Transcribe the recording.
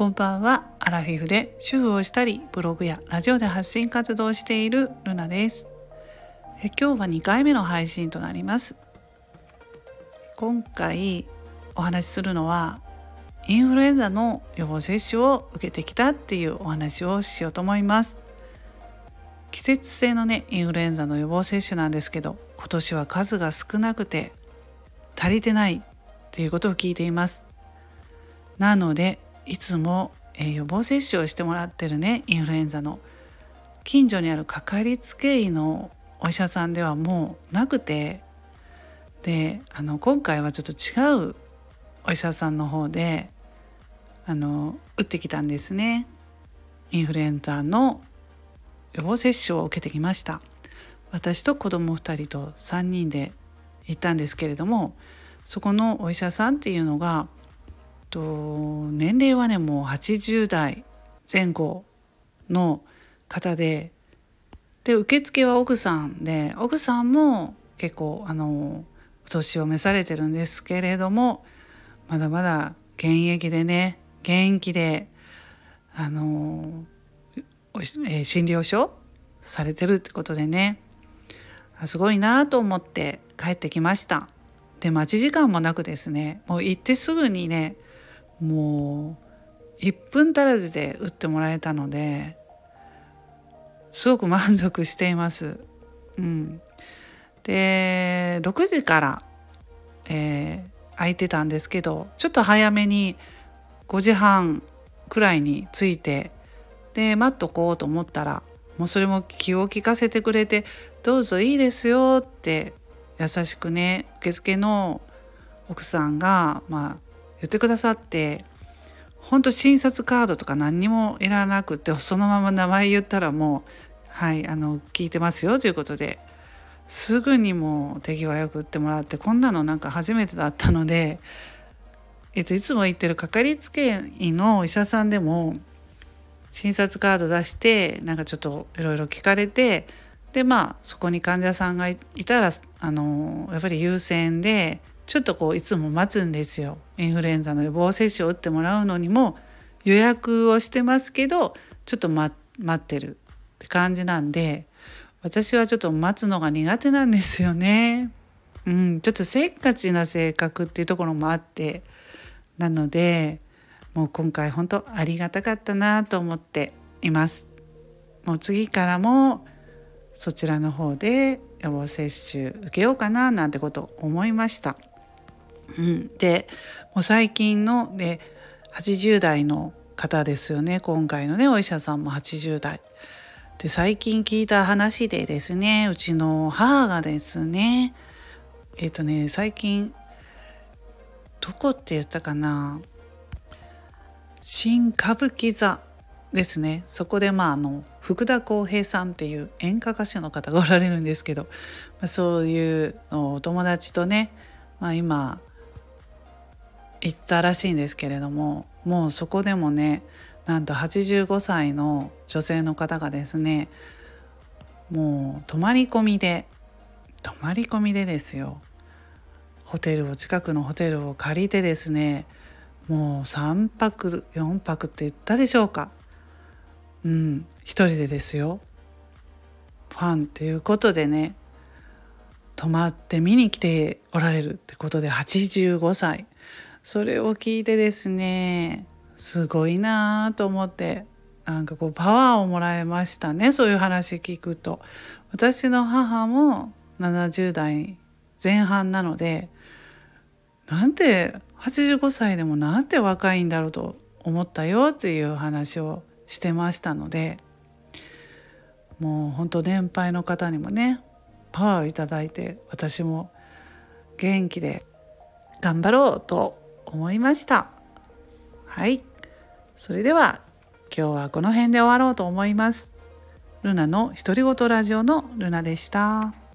こんばんは。アラフィフで主婦をしたりブログやラジオで発信活動をしているルナです。え今日は2回目の配信となります。今回お話しするのはインフルエンザの予防接種を受けてきたっていうお話をしようと思います。季節性のねインフルエンザの予防接種なんですけど今年は数が少なくて足りてないっていうことを聞いています。なのでいつも、えー、予防接種をしてもらってるねインフルエンザの。近所にあるかかりつけ医のお医者さんではもうなくて。であの今回はちょっと違うお医者さんの方であの打ってきたんですね。インフルエンザの予防接種を受けてきました。私と子供2人と3人で行ったんですけれどもそこのお医者さんっていうのがと年齢はねもう80代前後の方でで受付は奥さんで奥さんも結構あのお年を召されてるんですけれどもまだまだ現役でね元気であの、えー、診療所されてるってことでねすごいなと思って帰ってきました。で待ち時間もなくですねもう行ってすぐにねもう1分足らずで打ってもらえたのですごく満足しています。うん、で6時から、えー、空いてたんですけどちょっと早めに5時半くらいに着いてで待っとこうと思ったらもうそれも気を利かせてくれて「どうぞいいですよ」って優しくね受付の奥さんが、まあ、言ってくださって本当診察カードとか何にもいらなくてそのまま名前言ったらもうはいあの聞いてますよということですぐにも手際よく打ってもらってこんなのなんか初めてだったので、えっと、いつも行ってるかかりつけ医のお医者さんでも診察カード出してなんかちょっといろいろ聞かれてでまあそこに患者さんがいたらあのやっぱり優先でちょっとこういつも待つんですよインフルエンザの予防接種を打ってもらうのにも予約をしてますけどちょっと待ってるって感じなんで私はちょっと待つのが苦手なんですよね。うん、ちょっとせっかちな性格っていうところもあってなのでもう今回本当ありがたかったなと思っています。もう次からもそちらの方で予防接種受けようかななんてこと思いました。うん、でもう最近ので80代の方ですよね今回のねお医者さんも80代。で最近聞いた話でですねうちの母がですねえっ、ー、とね最近どこって言ったかな新歌舞伎座ですねそこでまああの福田浩平さんっていう演歌歌手の方がおられるんですけど、まあ、そういうお友達とね、まあ、今行ったらしいんですけれどももうそこでもねなんと85歳の女性の方がですねもう泊まり込みで泊まり込みでですよ。ホテルを近くのホテルを借りてですねもう3泊4泊って言ったでしょうか。うん一人でですよ。ファンっていうことでね泊まって見に来ておられるってことで85歳。それを聞いてですねすごいなと思ってなんかこうパワーをもらいましたねそういう話聞くと。私の母も70代前半なのでなんて85歳でもなんて若いんだろうと思ったよっていう話をしてましたのでもう本当年配の方にもねパワーをいただいて私も元気で頑張ろうと思いました。はい。それでは今日はこの辺で終わろうと思います。ルナの独り言ラジオのルナでした。